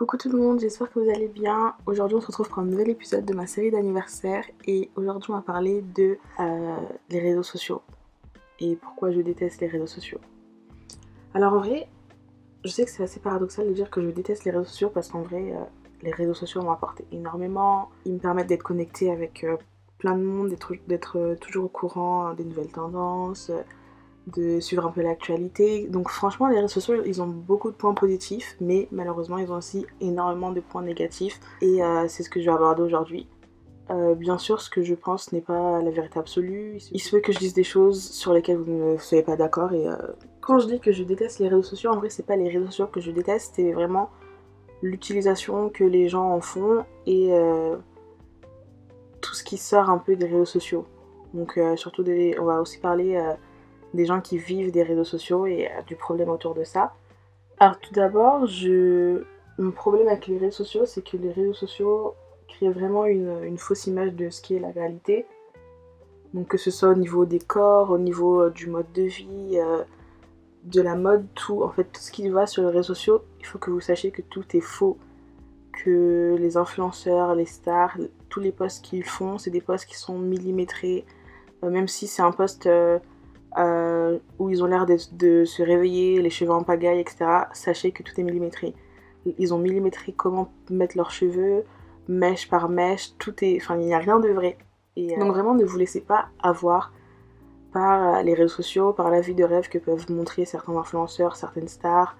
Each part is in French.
Coucou tout le monde, j'espère que vous allez bien. Aujourd'hui on se retrouve pour un nouvel épisode de ma série d'anniversaire et aujourd'hui on va parler de euh, les réseaux sociaux et pourquoi je déteste les réseaux sociaux. Alors en vrai, je sais que c'est assez paradoxal de dire que je déteste les réseaux sociaux parce qu'en vrai, euh, les réseaux sociaux m'ont apporté énormément. Ils me permettent d'être connectée avec euh, plein de monde, d'être toujours au courant des nouvelles tendances, de suivre un peu l'actualité. Donc franchement, les réseaux sociaux, ils ont beaucoup de points positifs, mais malheureusement, ils ont aussi énormément de points négatifs. Et euh, c'est ce que je vais aborder aujourd'hui. Euh, bien sûr, ce que je pense n'est pas la vérité absolue. Il se peut que je dise des choses sur lesquelles vous ne soyez pas d'accord. Et euh, quand je dis que je déteste les réseaux sociaux, en vrai, c'est pas les réseaux sociaux que je déteste, c'est vraiment l'utilisation que les gens en font et tout ce qui sort un peu des réseaux sociaux. Donc surtout, on va aussi parler des gens qui vivent des réseaux sociaux et euh, du problème autour de ça. Alors tout d'abord, je... mon problème avec les réseaux sociaux, c'est que les réseaux sociaux créent vraiment une, fausse image de ce qui est la réalité. Donc que ce soit au niveau des corps, au niveau euh, du mode de vie, euh, de la mode, tout, en fait tout ce qui va sur les réseaux sociaux, il faut que vous sachiez que tout est faux. Que les influenceurs, les stars, tous les posts qu'ils font, c'est des posts qui sont millimétrés. même si c'est un post où ils ont l'air de, se réveiller, les cheveux en pagaille, etc., sachez que tout est millimétré. Ils ont millimétré comment mettre leurs cheveux, mèche par mèche, tout est. Enfin, il n'y a rien de vrai. Euh, Donc, vraiment, ne vous laissez pas avoir par les réseaux sociaux, par la vie de rêve que peuvent montrer certains influenceurs, certaines stars,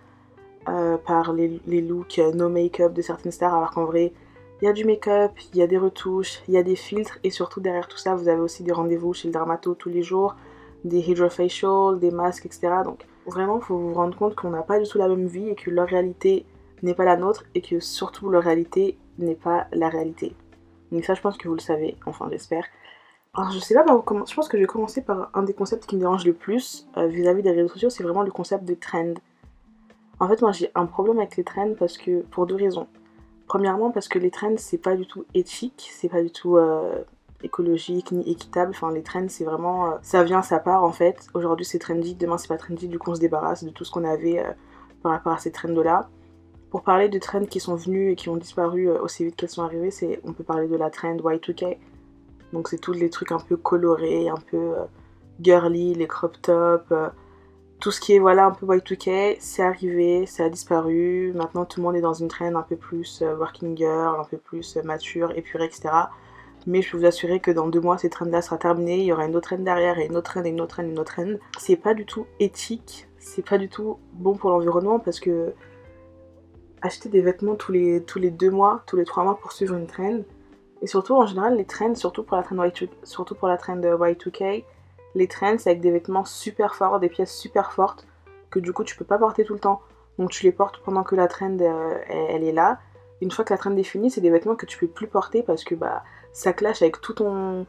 euh, par les, les looks no make-up de certaines stars, alors qu'en vrai, il y a du make-up, il y a des retouches, il y a des filtres, et surtout derrière tout ça, vous avez aussi des rendez-vous chez le dermato tous les jours des hydrofacials, des masques, etc. Donc vraiment, il faut vous rendre compte qu'on n'a pas du tout la même vie et que leur réalité n'est pas la nôtre et que surtout leur réalité n'est pas la réalité. Donc ça, je pense que vous le savez, enfin j'espère. Alors je sais pas comment, je pense que je vais commencer par un des concepts qui me dérange le plus euh, vis-à-vis des réseaux sociaux, c'est vraiment le concept de trend. En fait, moi j'ai un problème avec les trends parce que pour deux raisons. Premièrement, parce que les trends c'est pas du tout éthique, c'est pas du tout euh, écologique ni équitable. Enfin, les trends, c'est vraiment. Euh, ça vient, ça part en fait. Aujourd'hui, c'est trendy, demain, c'est pas trendy. Du coup, on se débarrasse de tout ce qu'on avait euh, par rapport à ces trends-là. Pour parler de trends qui sont venus et qui ont disparu euh, aussi vite qu'elles sont arrivées, c'est on peut parler de la trend Y2K. Donc, c'est tous les trucs un peu colorés, un peu girly, les crop tops. tout ce qui est voilà un peu Y2K, c'est arrivé, ça a disparu. Maintenant, tout le monde est dans une trend un peu plus working girl, un peu plus mature, épurée, etc. Mais je peux vous assurer que dans deux mois, cette trend-là sera terminée. Il y aura une autre trend derrière, et une autre trend, et une autre trend, et une autre trend. C'est pas du tout éthique, c'est pas du tout bon pour l'environnement parce que acheter des vêtements tous les, tous les deux mois, tous les trois mois pour suivre une trend. Et surtout, en général, les trends, surtout pour la trend, y surtout pour la trend Y2K, les trends, c'est avec des vêtements super forts, des pièces super fortes, que du coup, tu peux pas porter tout le temps. Donc, tu les portes pendant que la trend, euh, elle, est là. Une fois que la trend est finie, c'est des vêtements que tu peux plus porter parce que bah ça clash avec tout ton,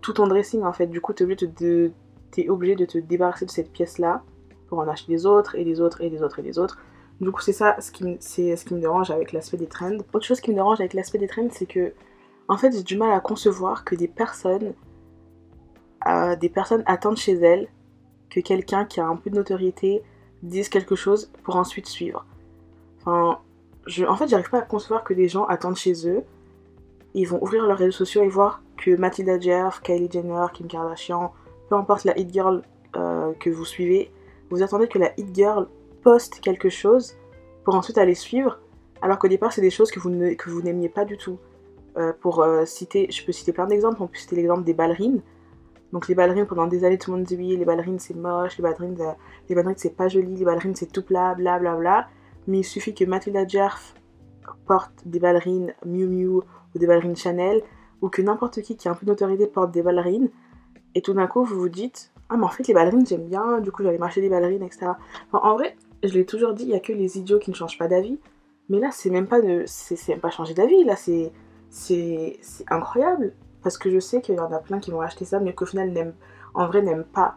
tout ton dressing en fait. Du coup, tu es obligé de, es obligé de te débarrasser de cette pièce-là pour en acheter des autres et des autres et des autres et des autres. Du coup, c'est ça ce qui, c'est ce qui me dérange avec l'aspect des trends. Autre chose qui me dérange avec l'aspect des trends, c'est que en fait, j'ai du mal à concevoir que des personnes, euh, des personnes attendent chez elles que quelqu'un qui a un peu de notoriété dise quelque chose pour ensuite suivre. Enfin, je, en fait, j'arrive pas à concevoir que des gens attendent chez eux ils vont ouvrir leurs réseaux sociaux et voir que Matilda Jeff, Kylie Jenner, Kim Kardashian, peu importe la hit girl euh, que vous suivez, vous attendez que la hit girl poste quelque chose pour ensuite aller suivre, alors qu'au départ c'est des choses que vous, n'aimiez pas du tout. Euh, pour euh, citer, je peux citer plein d'exemples, on peut citer l'exemple des ballerines. Donc les ballerines, pendant des années, tout le monde dit oui, les ballerines c'est moche, les ballerines, ballerines c'est pas joli, les ballerines c'est tout plat, bla bla bla. Mais il suffit que Matilda Jeff porte des ballerines Miu Miu ou des ballerines Chanel, ou que n'importe qui qui a un peu d'autorité porte des ballerines, et tout d'un coup vous vous dites Ah, mais en fait les ballerines j'aime bien, du coup j'allais marcher des ballerines, etc. en vrai, je l'ai toujours dit, il n'y a que les idiots qui ne changent pas d'avis, mais là c'est même pas de. C'est pas changer d'avis, là c'est. C'est incroyable, parce que je sais qu'il y en a plein qui vont acheter ça, mais qu'au final, en vrai, n'aiment pas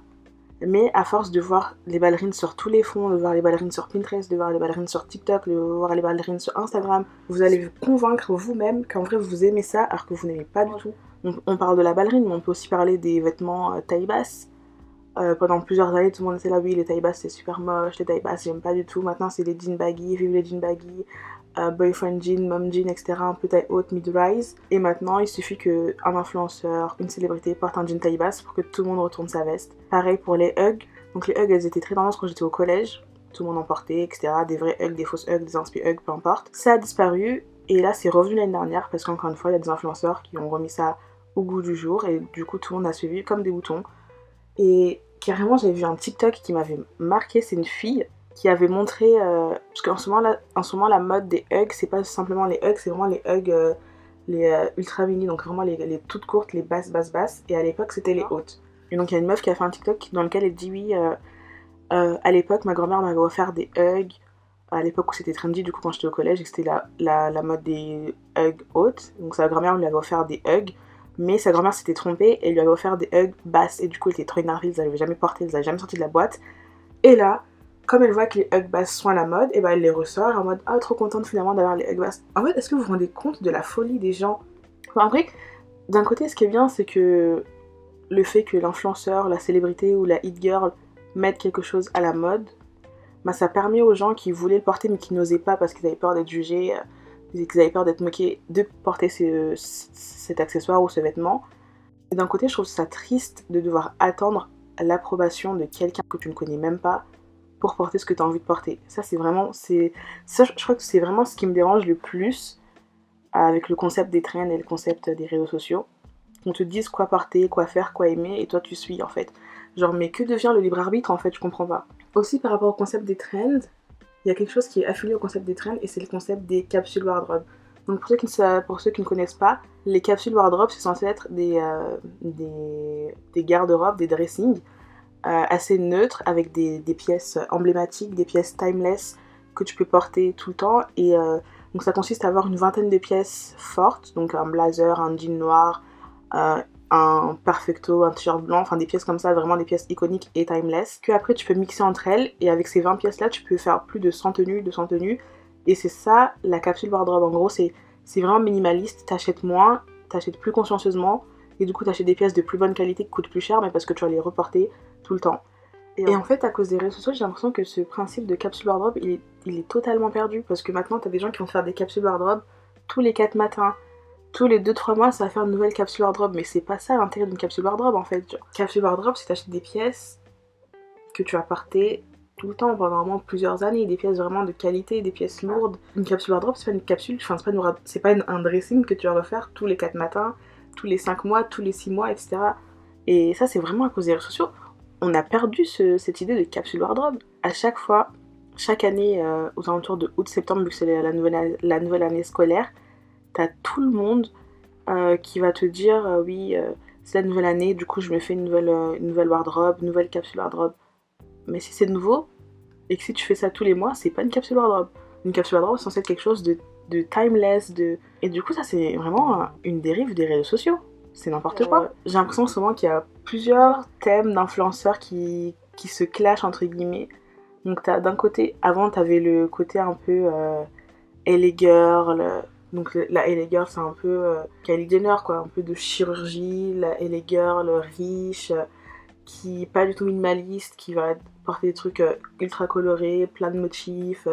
mais à force de voir les ballerines sur tous les fonds, de voir les ballerines sur Pinterest, de voir les ballerines sur TikTok, de voir les ballerines sur Instagram, vous allez vous convaincre vous-même qu'en vrai vous aimez ça alors que vous n'aimez pas du tout. On, parle de la ballerine, mais on peut aussi parler des vêtements euh, taille basse. Euh, pendant plusieurs années, tout le monde était là, oui, les tailles basses c'est super moche, les tailles basses j'aime pas du tout. Maintenant, c'est les jeans baggy, vive les jeans baggy, euh, boyfriend jean, mom jean, etc. Un peu taille haute, mid-rise. Et maintenant, il suffit qu'un influenceur, une célébrité porte un jean taille basse pour que tout le monde retourne sa veste. Pareil pour les hugs. Donc, les hugs, elles étaient très tendances quand j'étais au collège. Tout le monde en portait, etc. Des vrais hugs, des fausses hugs, des inspi hugs, peu importe. Ça a disparu. Et là, c'est revenu l'année dernière parce qu'encore une fois, il y a des influenceurs qui ont remis ça au goût du jour. Et du coup, tout le monde a suivi comme des boutons. Et carrément, j'avais vu un TikTok qui m'avait marqué. C'est une fille qui avait montré. Euh, parce qu'en ce, moment, là, en ce moment, la mode des hugs, c'est pas simplement les hugs, c'est vraiment les hugs euh, les euh, ultra mini, donc vraiment les, les, toutes courtes, les basses, basses, basses. Et à l'époque, c'était les hautes. Et donc, il y a une meuf qui a fait un TikTok dans lequel elle dit Oui, à l'époque, ma grand-mère m'avait offert des hugs. À l'époque où c'était trendy, du coup, quand j'étais au collège, et que c'était la, la, la, mode des hugs hautes. Donc, sa grand-mère lui avait offert des hugs. Mais sa grand-mère s'était trompée et lui avait offert des hugs basses. Et du coup, elle était trop énervée, ils n'avaient jamais porté, ils n'avaient jamais sorti de la boîte. Et là, comme elle voit que les hugs basses sont à la mode, et ben elle les ressort en mode Ah, trop contente finalement d'avoir les hugs basses. En fait, est-ce que vous vous rendez compte de la folie des gens? Enfin, Après, d'un côté, ce qui est bien, c'est que le fait que l'influenceur, la célébrité ou la hit girl mettent quelque chose à la mode, bah, ça permet aux gens qui voulaient le porter mais qui n'osaient pas parce qu'ils avaient peur d'être jugés, euh, qu'ils avaient peur d'être moqués, de porter cet accessoire ou ce vêtement. Et d'un côté, je trouve ça triste de devoir attendre l'approbation de quelqu'un que tu ne connais même pas pour porter ce que tu as envie de porter. Ça, c'est vraiment. c'est ça, Je crois que c'est vraiment ce qui me dérange le plus avec le concept des trends et le concept des réseaux sociaux. On te dise quoi porter, quoi faire, quoi aimer, et toi tu suis en fait. Genre, mais que devient le libre arbitre en fait Je comprends pas. Aussi, par rapport au concept des trends, il y a quelque chose qui est affilié au concept des trends et c'est le concept des capsules wardrobe. Donc, pour ceux qui ne, connaissent pas, les capsules wardrobe, c'est censé être des, euh, des, des garde-robes, des dressings euh, assez neutres avec des, des, pièces emblématiques, des pièces timeless que tu peux porter tout le temps. Et euh, donc, ça consiste à avoir une vingtaine de pièces fortes, donc un blazer, un jean noir, un perfecto, un t-shirt blanc, enfin des pièces comme ça, vraiment des pièces iconiques et timeless, que après tu peux mixer entre elles et avec ces 20 pièces là tu peux faire plus de 100 tenues, 200 tenues et c'est ça la capsule wardrobe en gros c'est vraiment minimaliste, t'achètes moins, t'achètes plus consciencieusement et du coup t'achètes des pièces de plus bonne qualité qui coûtent plus cher mais parce que tu vas les reporter tout le temps. Et, en fait à cause des réseaux sociaux j'ai l'impression que ce principe de capsule wardrobe il est, il est totalement perdu parce que maintenant t'as des gens qui vont faire des capsules wardrobe tous les 4 matins tous les 2-3 mois, ça va faire une nouvelle capsule wardrobe. Mais c'est pas ça l'intérêt d'une capsule wardrobe en fait. Capsule wardrobe, c'est t'achètes des pièces que tu vas porter tout le temps pendant vraiment plusieurs années. Des pièces vraiment de qualité, des pièces lourdes. Une capsule wardrobe, c'est pas une capsule, enfin, c'est pas, un dressing que tu vas refaire tous les 4 matins, tous les 5 mois, tous les 6 mois, etc. Et ça, c'est vraiment à cause des réseaux sociaux. On a perdu cette idée de capsule wardrobe. À chaque fois, chaque année, euh, aux alentours de août-septembre, vu que c'est la nouvelle année scolaire, t'as tout le monde euh, qui va te dire euh, oui, euh, c'est la nouvelle année, du coup je me fais une nouvelle, une nouvelle wardrobe, une nouvelle capsule wardrobe. Mais si c'est nouveau et que si tu fais ça tous les mois, c'est pas une capsule wardrobe. Une capsule wardrobe c'est censé être quelque chose de, de timeless, de... et du coup ça c'est vraiment une dérive des réseaux sociaux. C'est n'importe quoi. J'ai l'impression souvent qu'il y a plusieurs thèmes d'influenceurs qui, qui se clashent entre guillemets. Donc d'un côté, avant t'avais le côté un peu euh, Girl, donc la LA Girl, c'est un peu euh, Kylie Jenner, quoi, un peu de chirurgie, la LA Girl riche, euh, qui pas du tout minimaliste, qui va porter des trucs euh, ultra colorés, plein de motifs,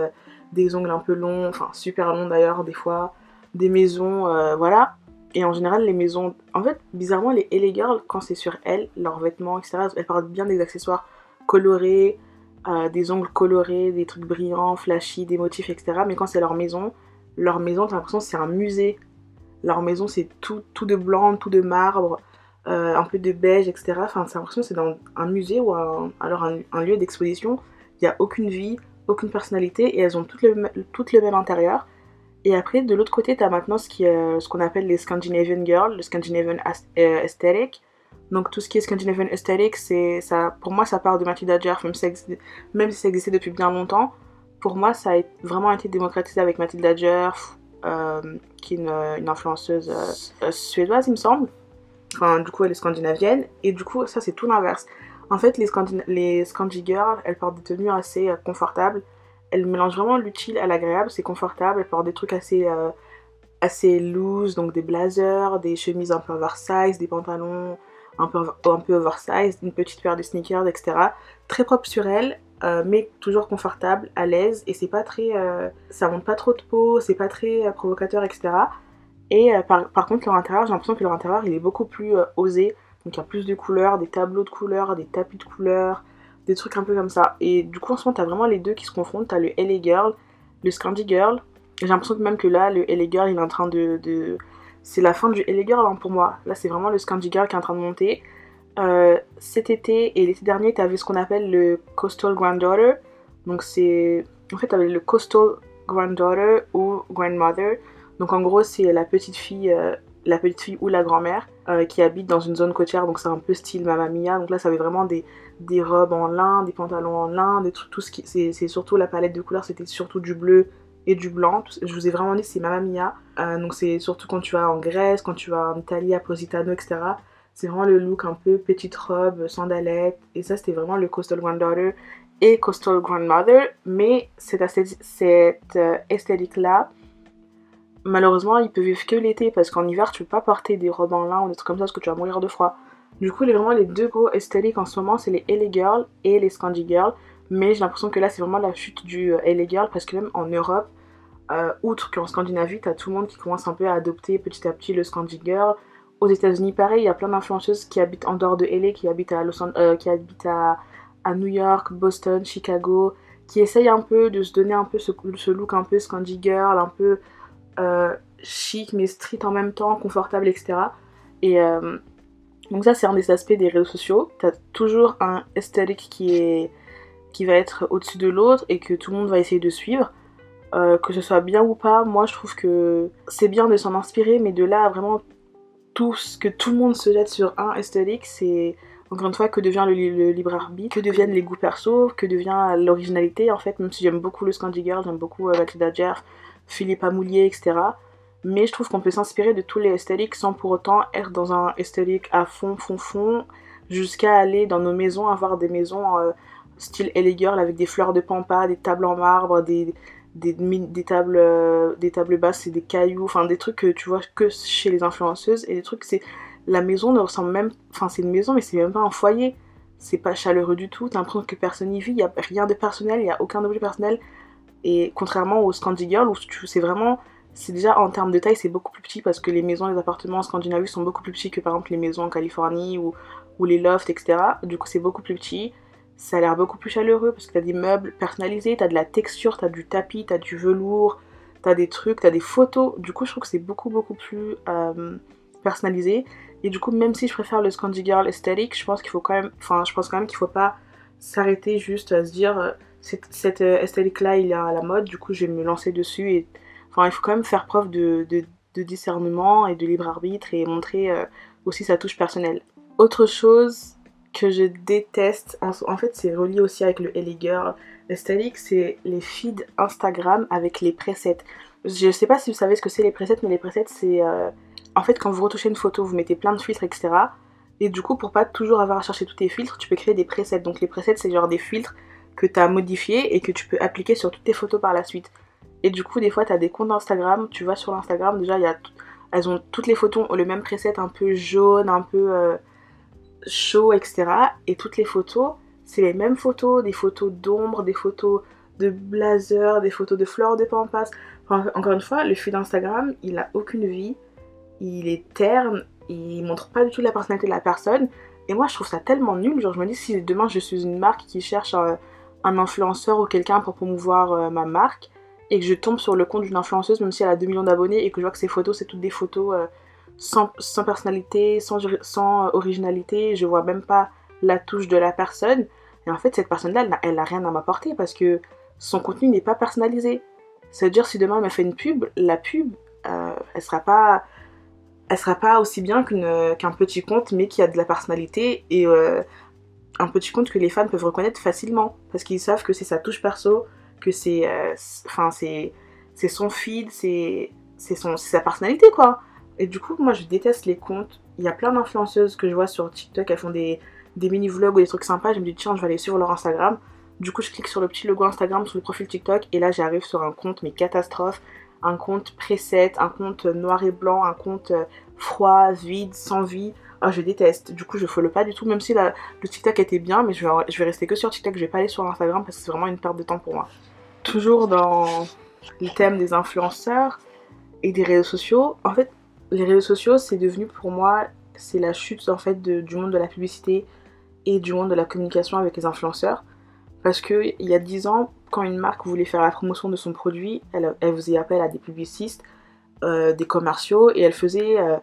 des ongles un peu longs, enfin super longs d'ailleurs des fois, des maisons, voilà. Et en général, les maisons, en fait, bizarrement, les LA Girls, quand c'est sur elles, leurs vêtements, etc., elles portent bien des accessoires colorés, des ongles colorés, des trucs brillants, flashy, des motifs, etc. Mais quand c'est leur maison, leur maison, t'as l'impression c'est un musée. Leur maison, c'est tout, tout de blanc, tout de marbre, euh, un peu de beige, etc. Enfin, c'est l'impression c'est dans un musée ou alors un, lieu d'exposition. Il n'y a aucune vie, aucune personnalité et elles ont toutes le, toutes le même intérieur. Et après, de l'autre côté, tu as maintenant ce ce qu'on appelle les Scandinavian Girls, le Scandinavian euh, Aesthetic. Donc tout ce qui est Scandinavian Aesthetic, c'est ça, pour moi, ça part de Matilda même, même si ça existait depuis bien longtemps pour moi, ça a vraiment été démocratisé avec Mathilda Djerf, euh, qui est une, influenceuse euh, euh, suédoise, il me semble. Enfin, du coup, elle est scandinavienne. Et du coup, ça, c'est tout l'inverse. En fait, les, Scandi les Scandi Girls, elles portent des tenues assez confortables. Elles mélangent vraiment l'utile à l'agréable. C'est confortable. Elles portent des trucs assez, assez loose, donc des blazers, des chemises un peu oversize, des pantalons un peu, un peu oversized, une petite paire de sneakers, etc. Très propre sur elle, euh, mais toujours confortable, à l'aise, et c'est pas très. Euh, ça monte pas trop de peau, c'est pas très euh, provocateur, etc. Et par, contre, leur intérieur, j'ai l'impression que leur intérieur il est beaucoup plus osé. Donc il y a plus de couleurs, des tableaux de couleurs, des tapis de couleurs, des trucs un peu comme ça. Et du coup, en ce moment, t'as vraiment les deux qui se confrontent. T'as le LA Girl, le Scandi Girl. J'ai l'impression que même que là, le LA Girl il est en train de. de... C'est la fin du LA Girl hein, pour moi. Là, c'est vraiment le Scandi Girl qui est en train de monter. Euh, cet été et l'été dernier, tu avais ce qu'on appelle le Coastal Granddaughter. Donc, c'est. En fait, tu avais le Coastal Granddaughter ou Grandmother. Donc, en gros, c'est la petite fille. Euh, la petite fille ou la grand-mère euh, qui habite dans une zone côtière, donc c'est un peu style Mamma Mia. Donc là, ça avait vraiment des, robes en lin, des pantalons en lin, des trucs, tout ce qui. C'est surtout la palette de couleurs, c'était surtout du bleu et du blanc. Je vous ai vraiment dit, c'est Mamma Mia. donc c'est surtout quand tu vas en Grèce, quand tu vas en Italie, à Positano, etc. C'est vraiment le look un peu petite robe, sandalette. Et ça, c'était vraiment le Coastal Granddaughter et Coastal Grandmother. Mais cette, cette euh, esthétique-là, malheureusement, il peut vivre que l'été parce qu'en hiver, tu peux pas porter des robes en lin ou des trucs comme ça parce que tu vas mourir de froid. Du coup, les, vraiment, les deux gros esthétiques en ce moment, c'est les LA Girl et les Scandi Girl. Mais j'ai l'impression que là, c'est vraiment la chute du euh, LA Girl parce que même en Europe, euh, outre qu'en Scandinavie, t'as tout le monde qui commence un peu à adopter petit à petit le Scandi Girl aux États-Unis, pareil, il y a plein d'influenceuses qui habitent en dehors de LA, qui habitent à, Los euh, qui habitent à, New York, Boston, Chicago, qui essayent un peu de se donner un peu ce, look un peu Scandi Girl, un peu euh, chic mais street en même temps, confortable, etc. Et euh, donc ça, c'est un des aspects des réseaux sociaux. T'as toujours un esthétique qui est qui va être au-dessus de l'autre et que tout le monde va essayer de suivre. que ce soit bien ou pas, moi je trouve que c'est bien de s'en inspirer, mais de là à vraiment tout ce que tout le monde se jette sur un esthétique, c'est encore une fois que devient le, libre arbitre, que deviennent les goûts perso, que devient l'originalité en fait, même si j'aime beaucoup le Scandi Girl, j'aime beaucoup euh, Mathilda Philippe Amoulier, etc. Mais je trouve qu'on peut s'inspirer de tous les esthétiques sans pour autant être dans un esthétique à fond, fond, fond, jusqu'à aller dans nos maisons, avoir des maisons euh, style LA Girl avec des fleurs de pampa, des tables en marbre, des, des, des, tables, euh, des tables basses et des cailloux, enfin des trucs que tu vois que chez les influenceuses et des trucs c'est la maison ne ressemble même, enfin c'est une maison mais c'est même pas un foyer, c'est pas chaleureux du tout, t'as l'impression que personne n'y vit, il a rien de personnel, il y a aucun objet personnel. Et contrairement au Scandi Girl où c'est vraiment, c'est déjà en termes de taille c'est beaucoup plus petit parce que les maisons, les appartements en Scandinavie sont beaucoup plus petits que par exemple les maisons en Californie ou, ou les lofts etc. Du coup c'est beaucoup plus petit ça a l'air beaucoup plus chaleureux parce que t'as des meubles personnalisés, t'as de la texture, t'as du tapis, t'as du velours, t'as des trucs, t'as des photos. Du coup, je trouve que c'est beaucoup beaucoup plus euh, personnalisé. Et du coup, même si je préfère le Scandi Girl esthétique, je pense qu'il faut quand même, enfin, je pense quand même qu'il faut pas s'arrêter juste à se dire euh, cette, euh, esthétique là il est à la mode, du coup je vais me lancer dessus. Et enfin, il faut quand même faire preuve de, de, discernement et de libre arbitre et montrer aussi sa touche personnelle. Autre chose que je déteste, en, fait c'est relié aussi avec le LA Girl esthétique, c'est les feeds Instagram avec les presets. Je sais pas si vous savez ce que c'est les presets, mais les presets c'est... Euh, en fait quand vous retouchez une photo, vous mettez plein de filtres, etc. Et du coup pour pas toujours avoir à chercher tous tes filtres, tu peux créer des presets. Donc les presets c'est genre des filtres que tu as modifiés et que tu peux appliquer sur toutes tes photos par la suite. Et du coup des fois tu as des comptes Instagram, tu vas sur l'Instagram, déjà il y a... Elles ont toutes les photos ont le même preset un peu jaune, un peu... Euh, chaud, etc. Et toutes les photos, c'est les mêmes photos, des photos d'ombre, des photos de blazer, des photos de fleurs de pampas. encore une fois, le fil d'Instagram, il a aucune vie, il est terne, il montre pas du tout la personnalité de la personne. Et moi, je trouve ça tellement nul. Genre, je me dis, si demain je suis une marque qui cherche un, influenceur ou quelqu'un pour promouvoir euh, ma marque, et que je tombe sur le compte d'une influenceuse, même si elle a 2 millions d'abonnés, et que je vois que ses photos, c'est toutes des photos euh, sans, personnalité, sans, sans, originalité, je vois même pas la touche de la personne. Et en fait, cette personne-là, elle, n'a rien à m'apporter parce que son contenu n'est pas personnalisé. Ça veut dire si demain elle me fait une pub, la pub, euh, elle sera pas, elle sera pas aussi bien qu'un petit compte, mais qui a de la personnalité et euh, un petit compte que les fans peuvent reconnaître facilement parce qu'ils savent que c'est sa touche perso, que c'est, euh, c'est, son feed, c'est, sa personnalité quoi. Et du coup, moi je déteste les comptes. Il y a plein d'influenceuses que je vois sur TikTok, elles font des, mini-vlogs ou des trucs sympas. Je me dis, tiens, je vais aller sur leur Instagram. Du coup, je clique sur le petit logo Instagram sur le profil TikTok et là j'arrive sur un compte, mais catastrophe. Un compte preset, un compte noir et blanc, un compte euh, froid, vide, sans vie. ah je déteste. Du coup je follow pas du tout, même si la, le TikTok était bien, mais je vais, je vais rester que sur TikTok, je vais pas aller sur Instagram parce que c'est vraiment une perte de temps pour moi. Toujours dans le thème des influenceurs et des réseaux sociaux, en fait les réseaux sociaux c'est devenu pour moi, c'est la chute en fait du monde de la publicité et du monde de la communication avec les influenceurs. Parce qu'il y a 10 ans, quand une marque voulait faire la promotion de son produit, elle, elle faisait appel à des publicistes, euh, des commerciaux, et elle faisait euh,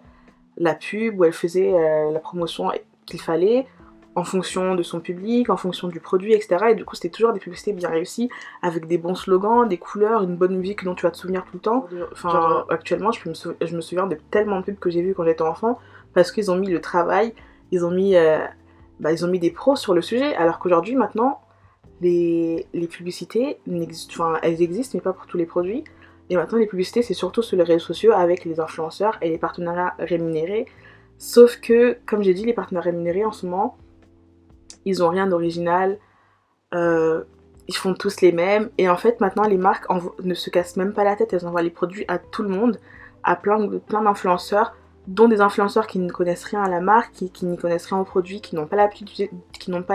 la pub ou elle faisait euh, la promotion qu'il fallait en fonction de son public, en fonction du produit, etc. Et du coup, c'était toujours des publicités bien réussies, avec des bons slogans, des couleurs, une bonne musique dont tu vas te souvenir tout le temps. Enfin, actuellement, je, me souviens, je me souviens de tellement de pubs que j'ai vues quand j'étais enfant, parce qu'ils ont mis le travail, ils ont mis, bah, ils ont mis des pros sur le sujet, alors qu'aujourd'hui, maintenant, les, les publicités, enfin, elles existent, mais pas pour tous les produits. Et maintenant, les publicités, c'est surtout sur les réseaux sociaux avec les influenceurs et les partenariats rémunérés. Sauf que, comme j'ai dit, les partenaires rémunérés en ce moment, ils ont rien d'original. Euh, ils font tous les mêmes. Et en fait, maintenant, les marques ne se cassent même pas la tête. Elles envoient les produits à tout le monde, à plein, d'influenceurs, dont des influenceurs qui ne connaissent rien à la marque, qui, qui n'y connaissent rien aux produits, qui n'ont pas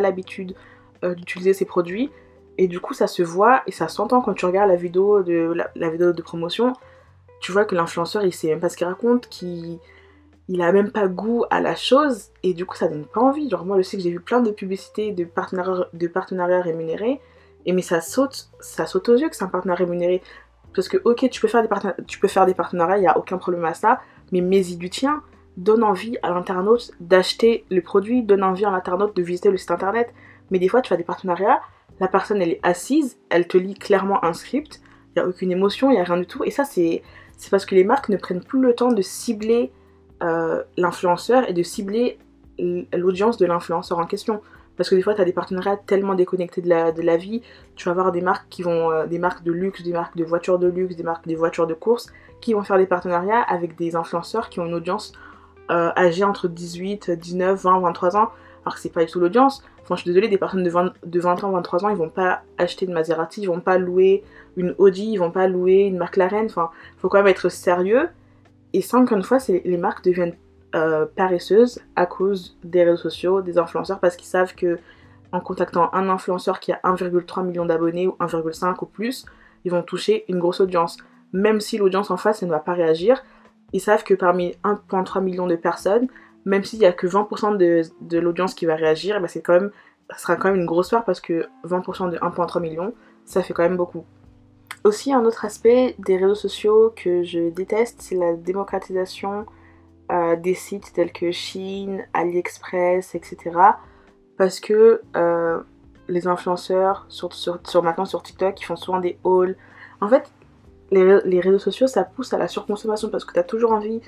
l'habitude euh, d'utiliser ces produits. Et du coup, ça se voit et ça s'entend quand tu regardes la vidéo de, la, vidéo de promotion. Tu vois que l'influenceur, il sait même pas ce qu'il raconte, qu'il il a même pas goût à la chose. Et du coup, ça donne pas envie. Genre, moi, je sais que j'ai vu plein de publicités de partenariats, de partenariats rémunérés. Et mais ça saute, ça saute aux yeux que c'est un partenaire rémunéré. Parce que, ok, tu peux faire des, tu peux faire des partenariats, il n'y a aucun problème à ça. Mais mets-y du tien. Donne envie à l'internaute d'acheter le produit. Donne envie à l'internaute de visiter le site internet. Mais des fois, tu fais des partenariats la personne elle est assise, elle te lit clairement un script, il n'y a aucune émotion, il n'y a rien du tout. Et ça, c'est parce que les marques ne prennent plus le temps de cibler euh, l'influenceur et de cibler l'audience de l'influenceur en question. Parce que des fois, tu as des partenariats tellement déconnectés de la, de la vie. Tu vas avoir des marques qui vont, euh, des marques de luxe, des marques de voitures de luxe, des marques de voitures de course, qui vont faire des partenariats avec des influenceurs qui ont une audience euh, âgée entre 18, 19, 20, 23 ans. Alors que c'est pas du tout l'audience je suis désolée, des personnes de 20, de 20 ans, 23 ans, ils vont pas acheter de Maserati, ils vont pas louer une Audi, ils vont pas louer une McLaren. Enfin, faut quand même être sérieux. Et ça, encore une fois, les marques deviennent euh, paresseuses à cause des réseaux sociaux, des influenceurs, parce qu'ils savent que en contactant un influenceur qui a 1,3 million d'abonnés ou 1,5 ou plus, ils vont toucher une grosse audience. Même si l'audience en face, ne va pas réagir, ils savent que parmi 1,3 million de personnes, même s'il n'y a que 20% de, l'audience qui va réagir, eh ben c'est sera quand même une grosse part parce que 20% de 1.3 million, ça fait quand même beaucoup. Aussi, un autre aspect des réseaux sociaux que je déteste, c'est la démocratisation euh, des sites tels que Shein, AliExpress, etc. Parce que euh, les influenceurs, sur, maintenant sur TikTok, ils font souvent des hauls. En fait, les, les réseaux sociaux, ça pousse à la surconsommation parce que tu as toujours envie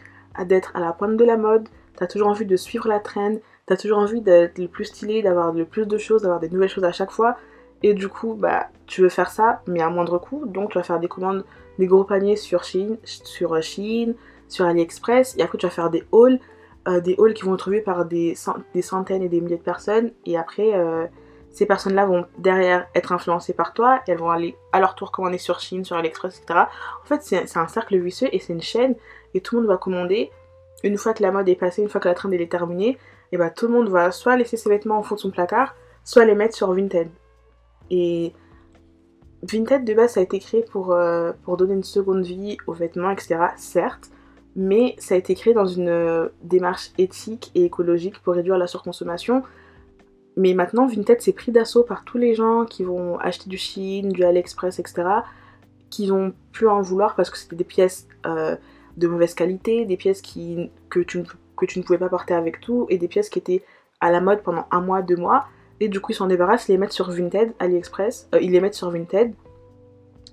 d'être à la pointe de la mode, t'as toujours envie de suivre la trend, t'as toujours envie d'être le plus stylé, d'avoir le plus de choses, d'avoir des nouvelles choses à chaque fois. Et du coup, bah, tu veux faire ça, mais à moindre coût. Donc, tu vas faire des commandes, des gros paniers sur Shein, sur, Shein, sur AliExpress. Et après, tu vas faire des hauls, euh, des hauls qui vont être vus par des, centaines et des milliers de personnes. Et après, euh, ces personnes-là vont derrière être influencées par toi. Elles vont aller à leur tour commander sur Shein, sur AliExpress, etc. En fait, c'est un cercle vicieux et c'est une chaîne. Et tout le monde va commander une fois que la mode est passée, une fois que la trend est terminée, et bah tout le monde va soit laisser ses vêtements au fond de son placard, soit les mettre sur Vinted. Et Vinted de base ça a été créé pour, euh, pour donner une seconde vie aux vêtements, etc. Certes, mais ça a été créé dans une euh, démarche éthique et écologique pour réduire la surconsommation. Mais maintenant, Vinted s'est pris d'assaut par tous les gens qui vont acheter du Chine, du AliExpress, etc. qui vont plus en vouloir parce que c'était des pièces euh, de mauvaise qualité, des pièces qui, que, tu, que tu ne pouvais pas porter avec tout, et des pièces qui étaient à la mode pendant un mois, deux mois, et du coup ils s'en débarrassent, ils les mettent sur Vinted, AliExpress, euh, ils les mettent sur Vinted,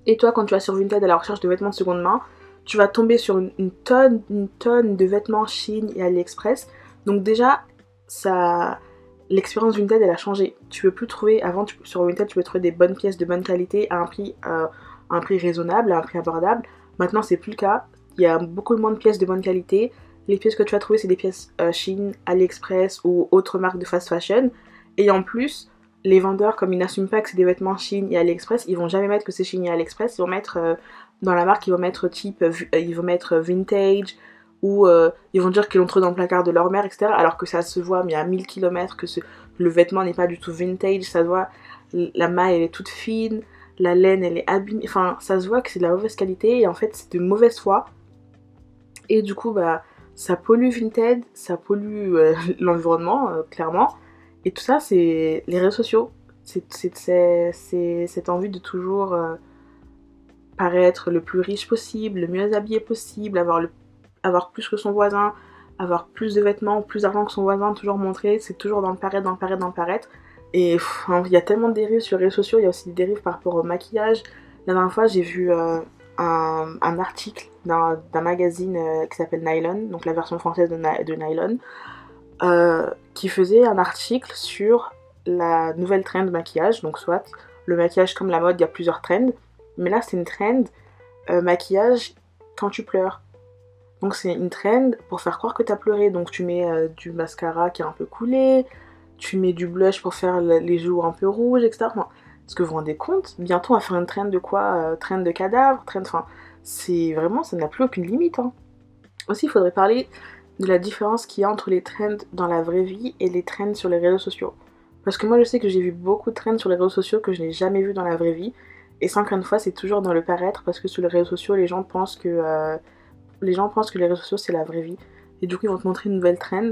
et toi quand tu vas sur Vinted à la recherche de vêtements de seconde main, tu vas tomber sur une, tonne, une tonne de vêtements Chine et AliExpress, donc déjà ça l'expérience Vinted elle a changé. Tu peux plus trouver, avant sur Vinted tu peux trouver des bonnes pièces de bonne qualité à un prix, euh, un prix raisonnable, à un prix abordable. Maintenant c'est plus le cas il y a beaucoup moins de pièces de bonne qualité. Les pièces que tu vas trouver, c'est des pièces euh, Chine, AliExpress ou autres marques de fast fashion. Et en plus, les vendeurs, comme ils n'assument pas que c'est des vêtements Chine et AliExpress, ils vont jamais mettre que c'est Chine et AliExpress. Ils vont mettre euh, dans la marque, ils vont mettre type, euh, ils vont mettre vintage Ou euh, ils vont dire qu'ils l'ont trouvé dans le placard de leur mère, etc. Alors que ça se voit, mais à 1000 km, que le vêtement n'est pas du tout vintage, ça se voit, la maille elle est toute fine, la laine elle est abîmée, enfin ça se voit que c'est de la mauvaise qualité et en fait c'est de mauvaise foi. Et du coup, bah ça pollue Vinted, ça pollue euh, l'environnement, euh, clairement. Et tout ça, c'est les réseaux sociaux. C'est cette envie de toujours paraître le plus riche possible, le mieux habillé possible, avoir, avoir plus que son voisin, avoir plus de vêtements, plus d'argent que son voisin, toujours montrer, c'est toujours dans le paraître, dans le paraître, dans le paraître. Et il y a tellement de dérives sur les réseaux sociaux, il y a aussi des dérives par rapport au maquillage. La dernière fois, j'ai vu euh, un, article d'un magazine euh, qui s'appelle Nylon, donc la version française de, de Nylon, euh, qui faisait un article sur la nouvelle trend de maquillage, donc soit le maquillage comme la mode, il y a plusieurs trends. Mais là, c'est une trend euh, maquillage quand tu pleures. Donc c'est une trend pour faire croire que tu as pleuré. Donc tu mets euh, du mascara qui est un peu coulé, tu mets du blush pour faire les joues un peu rouges, etc. est-ce que vous vous rendez compte Bientôt on va faire une trend de quoi Trend de cadavre, trend... Enfin, c'est vraiment, ça n'a plus aucune limite. Hein. Aussi, il faudrait parler de la différence qu'il y a entre les trends dans la vraie vie et les trends sur les réseaux sociaux. Parce que moi je sais que j'ai vu beaucoup de trends sur les réseaux sociaux que je n'ai jamais vu dans la vraie vie. Et ça, encore fois, c'est toujours dans le paraître parce que sur les réseaux sociaux, les gens pensent que, euh, les, gens pensent que les réseaux sociaux, c'est la vraie vie. Et du coup, ils vont te montrer une nouvelle trend.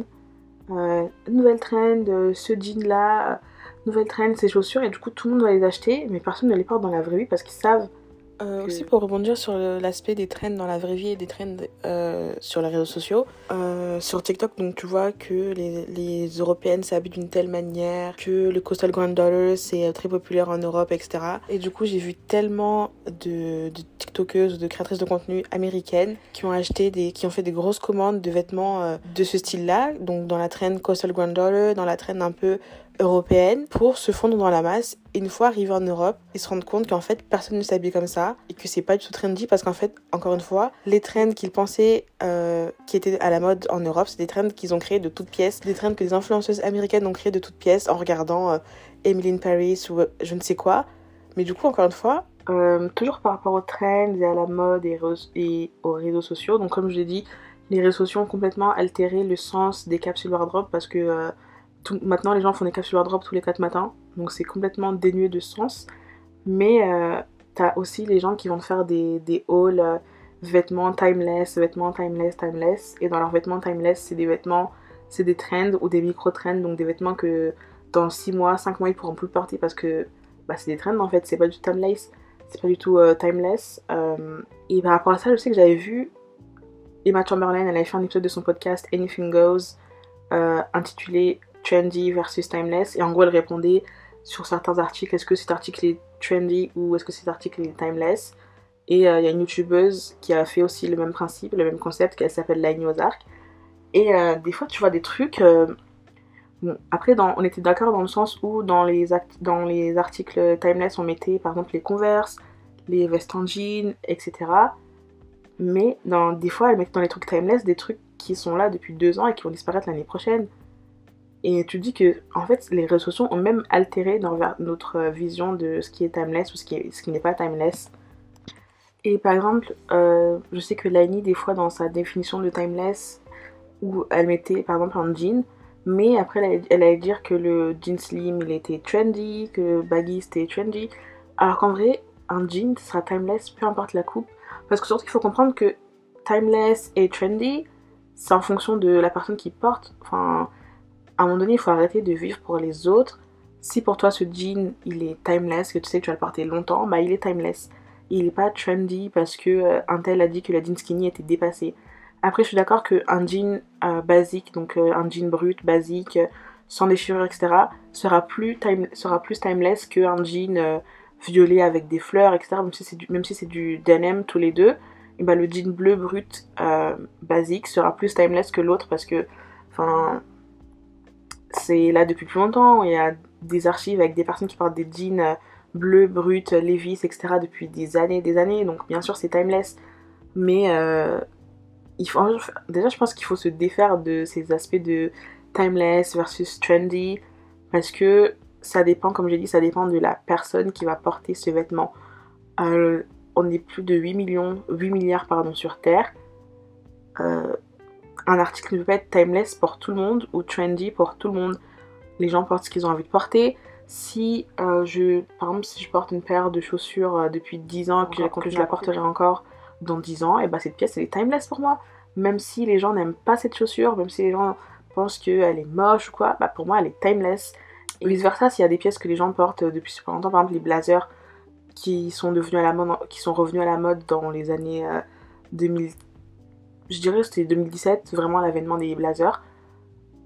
Euh, nouvelle trend, euh, ce jean-là, nouvelle trend, ces chaussures. Et du coup, tout le monde va les acheter, mais personne ne les porte dans la vraie vie parce qu'ils savent euh, aussi pour rebondir sur l'aspect des trends dans la vraie vie et des trends euh, sur les réseaux sociaux. Euh, sur TikTok, donc tu vois que les, les Européennes s'habillent d'une telle manière, que le Coastal Grand Dollar c'est très populaire en Europe, etc. Et du coup j'ai vu tellement de, de TikTokeuses, de créatrices de contenu américaines qui ont acheté des, qui ont fait des grosses commandes de vêtements de ce style-là, donc dans la trend Coastal Grand Dollar, dans la trend un peu européenne pour se fondre dans la masse. Et une fois arrivés en Europe, ils se rendent compte qu'en fait, personne ne s'habille comme ça et que c'est pas du tout trendy parce qu'en fait, encore une fois, les trends qu'ils pensaient euh, qui étaient à la mode en Europe, c'est des trends qu'ils ont créés de toutes pièces, des trends que les influenceuses américaines ont créés de toutes pièces en regardant euh, Emily in Paris ou euh, je ne sais quoi. Mais du coup, encore une fois, euh, toujours par rapport aux trends et à la mode et, et aux réseaux sociaux. Donc, comme je l'ai dit, les réseaux sociaux ont complètement altéré le sens des capsules wardrobe parce que maintenant les gens font des capsules drop tous les 4 matins, donc c'est complètement dénué de sens. Mais euh, t'as aussi les gens qui vont faire des, des hauls euh, vêtements timeless, vêtements timeless, timeless. Et dans leurs vêtements timeless, c'est des vêtements, c'est des trends ou des micro-trends, donc des vêtements que dans 6 mois, 5 mois ils pourront plus porter parce que bah, c'est des trends en fait, c'est pas du timeless, c'est pas du tout euh, timeless. et par rapport à ça, je sais que j'avais vu Emma Chamberlain, elle avait fait un épisode de son podcast Anything Goes intitulé trendy versus timeless. Et en gros, elle répondait sur certains articles, est-ce que cet article est trendy ou est-ce que cet article est timeless? Et euh, il y a une youtubeuse qui a fait aussi le même principe, le même concept, qu'elle s'appelle Laini Ozark. Et euh, des fois, tu vois des trucs. Euh, bon, après, on était d'accord dans le sens où dans les, dans les articles timeless, on mettait par exemple les Converse, les vestes en jean, etc. Mais des fois, elle mettait dans les trucs timeless des trucs qui sont là depuis deux ans et qui vont disparaître l'année prochaine. Et tu dis que, en fait, les réseaux sociaux ont même altéré notre vision de ce qui est timeless ou ce qui, ce qui n'est pas timeless. Et par exemple, euh, je sais que Laini, des fois, dans sa définition de timeless, où elle mettait par exemple un jean, mais après elle allait dire que le jean slim il était trendy, que baggy c'était trendy. Alors qu'en vrai, un jean sera timeless peu importe la coupe. Parce que surtout qu'il faut comprendre que timeless et trendy, c'est en fonction de la personne qui porte. Enfin, à un moment donné, il faut arrêter de vivre pour les autres. Si pour toi ce jean il est timeless, que tu sais que tu vas le porter longtemps, bah il est timeless. Il n'est pas trendy parce que euh, un tel a dit que la jean skinny était dépassée. Après, je suis d'accord qu'un jean euh, basique, donc euh, un jean brut, basique, sans déchirure, etc., sera plus, time, sera plus timeless qu'un jean violet avec des fleurs, etc., même si c'est du, si du denim tous les deux. Et bah, le jean bleu brut basique sera plus timeless que l'autre parce que, enfin, c'est là depuis plus longtemps. Il y a des archives avec des personnes qui portent des jeans euh, bleus, bruts, Levi's, etc. depuis des années des années. Donc bien sûr c'est timeless. Mais euh, il faut, déjà je pense qu'il faut se défaire de ces aspects de timeless versus trendy. Parce que ça dépend, comme j'ai dit, ça dépend de la personne qui va porter ce vêtement. Euh, on est plus de 8 millions, 8 milliards pardon, sur Terre. Un article ne peut pas être timeless pour tout le monde ou trendy pour tout le monde. Les gens portent ce qu'ils ont envie de porter. Si euh, je, par exemple, si je porte une paire de chaussures euh, depuis 10 ans et que, que je la porterai encore dans 10 ans, et eh bah ben, cette pièce elle est timeless pour moi. Même si les gens n'aiment pas cette chaussure, même si les gens pensent qu'elle est moche ou quoi, bah pour moi elle est timeless. Et vice versa, s'il y a des pièces que les gens portent depuis super longtemps, par exemple les blazers qui sont devenus à la mode, qui sont revenus à la mode dans les années 2000, euh, je dirais c'était 2017, vraiment l'avènement des blazers.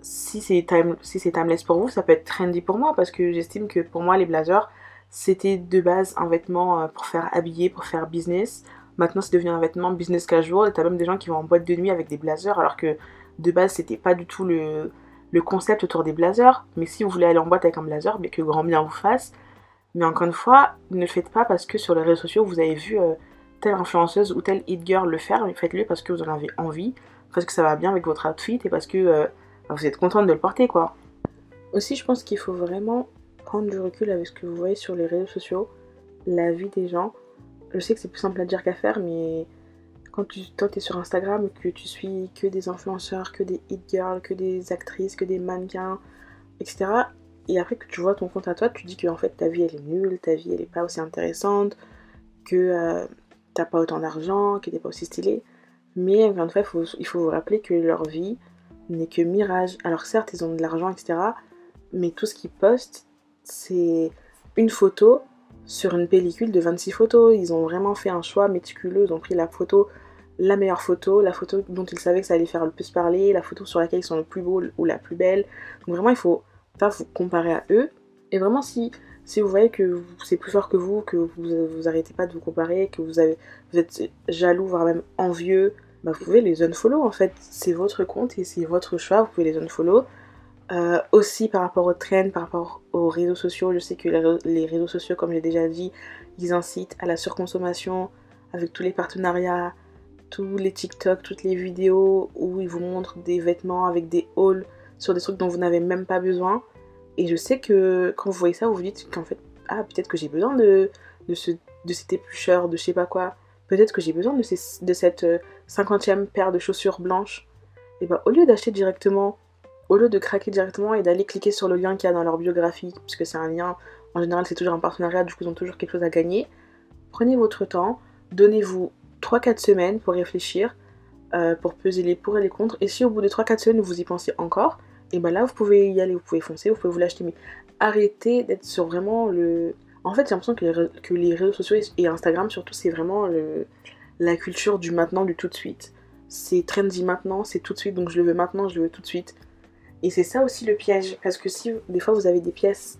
Si c'est time, si timeless pour vous, ça peut être trendy pour moi parce que j'estime que pour moi les blazers c'était de base un vêtement euh, pour faire habiller, pour faire business. Maintenant c'est devenu un vêtement business casual et t'as même des gens qui vont en boîte de nuit avec des blazers alors que de base c'était pas du tout le, le concept autour des blazers. Mais si vous voulez aller en boîte avec un blazer, mais que grand bien vous fasse. Mais encore une fois, ne le faites pas parce que sur les réseaux sociaux vous avez vu euh, telle influenceuse ou telle hit girl le faire, mais faites-le parce que vous en avez envie, parce que ça va bien avec votre outfit et parce que euh, vous êtes contente de le porter quoi. Aussi, je pense qu'il faut vraiment prendre du recul avec ce que vous voyez sur les réseaux sociaux, la vie des gens. Je sais que c'est plus simple à dire qu'à faire, mais quand tu toi, es sur Instagram que tu suis que des influenceurs, que des hit girls, que des actrices, que des mannequins, etc. Et après que tu vois ton compte à toi, tu dis que en fait ta vie elle est nulle, ta vie elle est pas aussi intéressante, que euh, t'as pas autant d'argent, que t'es pas aussi stylé. Mais encore une fois, faut, il faut vous rappeler que leur vie n'est que mirage. Alors certes, ils ont de l'argent, etc. Mais tout ce qu'ils postent, c'est une photo sur une pellicule de 26 photos. Ils ont vraiment fait un choix méticuleux. Ils ont pris la photo, la meilleure photo, la photo dont ils savaient que ça allait faire le plus parler, la photo sur laquelle ils sont le plus beaux ou la plus belle. Donc vraiment, il faut pas vous comparer à eux. Et vraiment, si si vous voyez que c'est plus fort que vous, que vous, vous arrêtez pas de vous comparer, que vous, avez, êtes jaloux, voire même envieux, bah vous pouvez les unfollow en fait. C'est votre compte et c'est votre choix, vous pouvez les unfollow. Euh, aussi par rapport aux trends, par rapport aux réseaux sociaux, je sais que les réseaux sociaux, comme j'ai déjà dit, ils incitent à la surconsommation avec tous les partenariats, tous les TikTok, toutes les vidéos où ils vous montrent des vêtements avec des hauls sur des trucs dont vous n'avez même pas besoin. Et je sais que quand vous voyez ça, vous vous dites qu'en fait, ah, peut-être que j'ai besoin de, ce, de cet éplucheur, de je sais pas quoi. Peut-être que j'ai besoin de, cette euh, cinquantième paire de chaussures blanches. Et bah, au lieu d'acheter directement, au lieu de craquer directement et d'aller cliquer sur le lien qu'il y a dans leur biographie, puisque c'est un lien, en général, c'est toujours un partenariat, du coup, ils ont toujours quelque chose à gagner. Prenez votre temps, donnez-vous 3-4 semaines pour réfléchir, euh, pour peser les pour et les contre. Et si au bout de 3-4 semaines, vous y pensez encore, et ben là vous pouvez y aller, vous pouvez foncer, vous pouvez vous l'acheter, mais arrêtez d'être sur vraiment le. En fait, j'ai l'impression que les, réseaux sociaux et Instagram surtout, c'est vraiment le, la culture du maintenant, du tout de suite. C'est trendy maintenant, c'est tout de suite, donc je le veux maintenant, je le veux tout de suite. Et c'est ça aussi le piège, parce que si des fois vous avez des pièces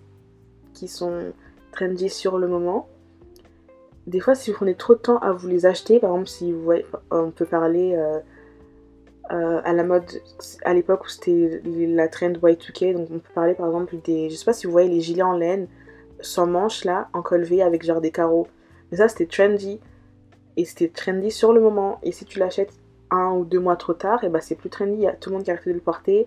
qui sont trendy sur le moment, des fois si vous prenez trop de temps à vous les acheter, par exemple si vous voyez, on peut parler euh, euh, à la mode à l'époque où c'était la trend Y2K. Donc on peut parler par exemple des. Je sais pas si vous voyez les gilets en laine sans manches là, en col V avec genre des carreaux. Mais ça c'était trendy. Et c'était trendy sur le moment. Et si tu l'achètes un ou deux mois trop tard, et bah c'est plus trendy. Il y a tout le monde qui a arrêté de le porter.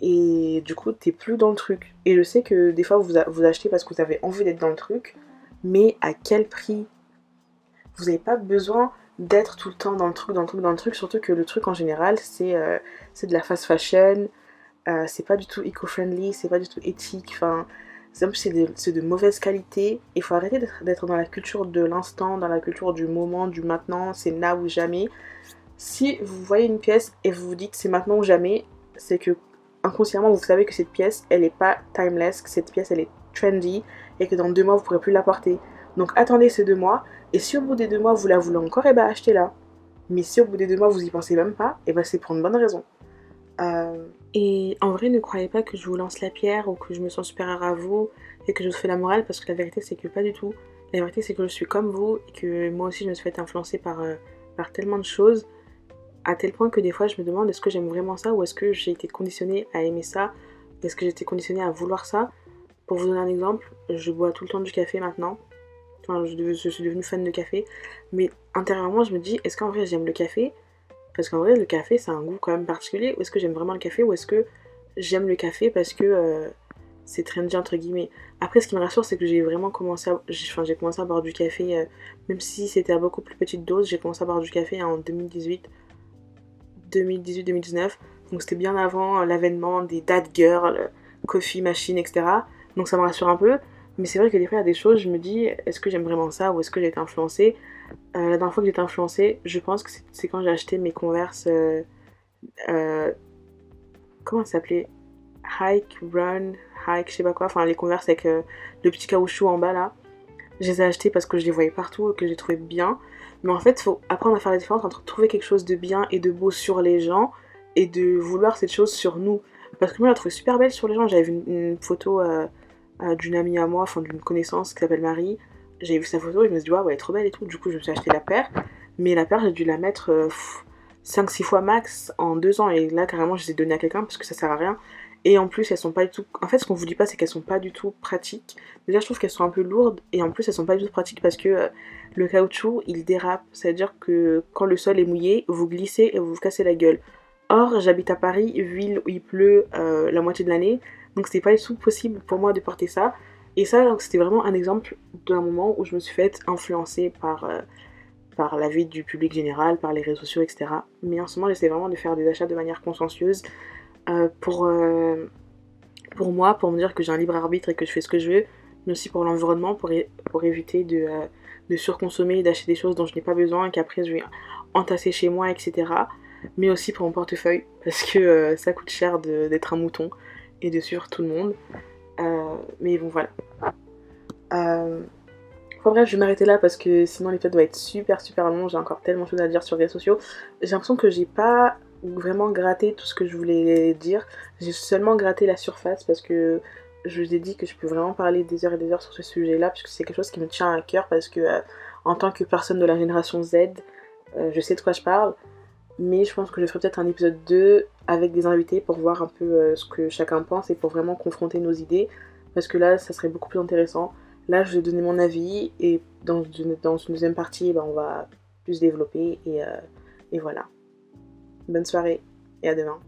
Et du coup, t'es plus dans le truc. Et je sais que des fois, vous, vous achetez parce que vous avez envie d'être dans le truc. Mais à quel prix? Vous n'avez pas besoin d'être tout le temps dans le truc, dans le truc, dans le truc, surtout que le truc en général c'est euh, de la fast fashion, euh, c'est pas du tout eco-friendly, c'est pas du tout éthique, enfin c'est de, de mauvaise qualité. Il faut arrêter d'être dans la culture de l'instant, dans la culture du moment, du maintenant, c'est là ou jamais. Si vous voyez une pièce et vous vous dites c'est maintenant ou jamais, c'est que inconsciemment vous savez que cette pièce elle est pas timeless, que cette pièce elle est trendy et que dans deux mois vous pourrez plus la porter. Donc attendez ces deux mois et si au bout des deux mois vous la voulez encore, et eh ben achetez-la. Mais si au bout des deux mois vous y pensez même pas, et eh ben c'est pour une bonne raison. Euh, et en vrai, ne croyez pas que je vous lance la pierre ou que je me sens supérieure à vous et que je vous fais la morale parce que la vérité c'est que pas du tout. La vérité c'est que je suis comme vous et que moi aussi je me suis fait influencer par, euh, par tellement de choses à tel point que des fois je me demande est-ce que j'aime vraiment ça ou est-ce que j'ai été conditionnée à aimer ça? Est-ce que j'ai été conditionnée à vouloir ça? Pour vous donner un exemple, je bois tout le temps du café maintenant Je, suis devenue fan de café. Mais intérieurement, je me dis, est-ce qu'en vrai j'aime le café? Parce qu'en vrai, le café, c'est un goût quand même particulier. Ou est-ce que j'aime vraiment le café? Ou est-ce que j'aime le café parce que euh, c'est trendy, entre guillemets? Après, ce qui me rassure, c'est que j'ai vraiment commencé à... Enfin, j'ai commencé à boire du café, euh, même si c'était à beaucoup plus petite dose. J'ai commencé à boire du café en 2018. 2018-2019. Donc c'était bien avant l'avènement des dad girls, coffee machine, etc. Donc ça me rassure un peu. Mais c'est vrai que des fois, il y a des choses, je me dis, est-ce que j'aime vraiment ça ou est-ce que j'ai été influencée? Euh, La dernière fois que j'ai été influencée, je pense que c'est quand j'ai acheté mes Converse. Euh, euh, comment ça s'appelait? Hike, Run, Hike, je sais pas quoi. Enfin, les Converse avec le petit caoutchouc en bas là. Je les ai achetés parce que je les voyais partout et que j'ai trouvé bien. Mais en fait, il faut apprendre à faire la différence entre trouver quelque chose de bien et de beau sur les gens et de vouloir cette chose sur nous. Parce que moi, je la trouvais super belle sur les gens. J'avais vu une, photo d'une amie à moi, enfin d'une connaissance qui s'appelle Marie. J'ai vu sa photo et je me suis dit, ouais, elle est trop belle et tout. Du coup, je me suis acheté la paire. Mais la paire, j'ai dû la mettre 5-6 euh, fois max en 2 ans. Et là, carrément, je les ai données à quelqu'un parce que ça sert à rien. Et en plus, elles sont pas du tout. En fait, ce qu'on vous dit pas, c'est qu'elles sont pas du tout pratiques. Déjà, je trouve qu'elles sont un peu lourdes. Et en plus, elles sont pas du tout pratiques parce que euh, le caoutchouc, il dérape. C'est-à-dire que quand le sol est mouillé, vous glissez et vous vous cassez la gueule. Or, j'habite à Paris, ville où il pleut euh, la moitié de l'année. Donc c'était pas du tout possible pour moi de porter ça. Et ça, c'était vraiment un exemple d'un moment où je me suis fait influencer par, euh, par la vie du public général, par les réseaux sociaux, etc. Mais en ce moment, j'essaie vraiment de faire des achats de manière consciencieuse euh, pour, euh, pour moi, pour me dire que j'ai un libre arbitre et que je fais ce que je veux, mais aussi pour l'environnement, pour, pour éviter de, de surconsommer, d'acheter des choses dont je n'ai pas besoin et qu'après je vais entasser chez moi, etc. Mais aussi pour mon portefeuille, parce que ça coûte cher d'être un mouton et de suivre tout le monde. Euh, mais bon, voilà. Euh, enfin bref, je vais m'arrêter là parce que sinon l'épisode va être super super long. J'ai encore tellement de choses à dire sur les réseaux sociaux. J'ai l'impression que j'ai pas vraiment gratté tout ce que je voulais dire. J'ai seulement gratté la surface parce que je vous ai dit que je peux vraiment parler des heures et des heures sur ce sujet-là puisque c'est quelque chose qui me tient à cœur parce que euh, en tant que personne de la génération Z, je sais de quoi je parle. Mais je pense que je ferai peut-être un épisode 2 avec des invités pour voir un peu euh, ce que chacun pense et pour vraiment confronter nos idées. Parce que là, ça serait beaucoup plus intéressant. Là, je vais donner mon avis et dans une, deuxième partie, ben, on va plus développer euh, et voilà. Bonne soirée et à demain.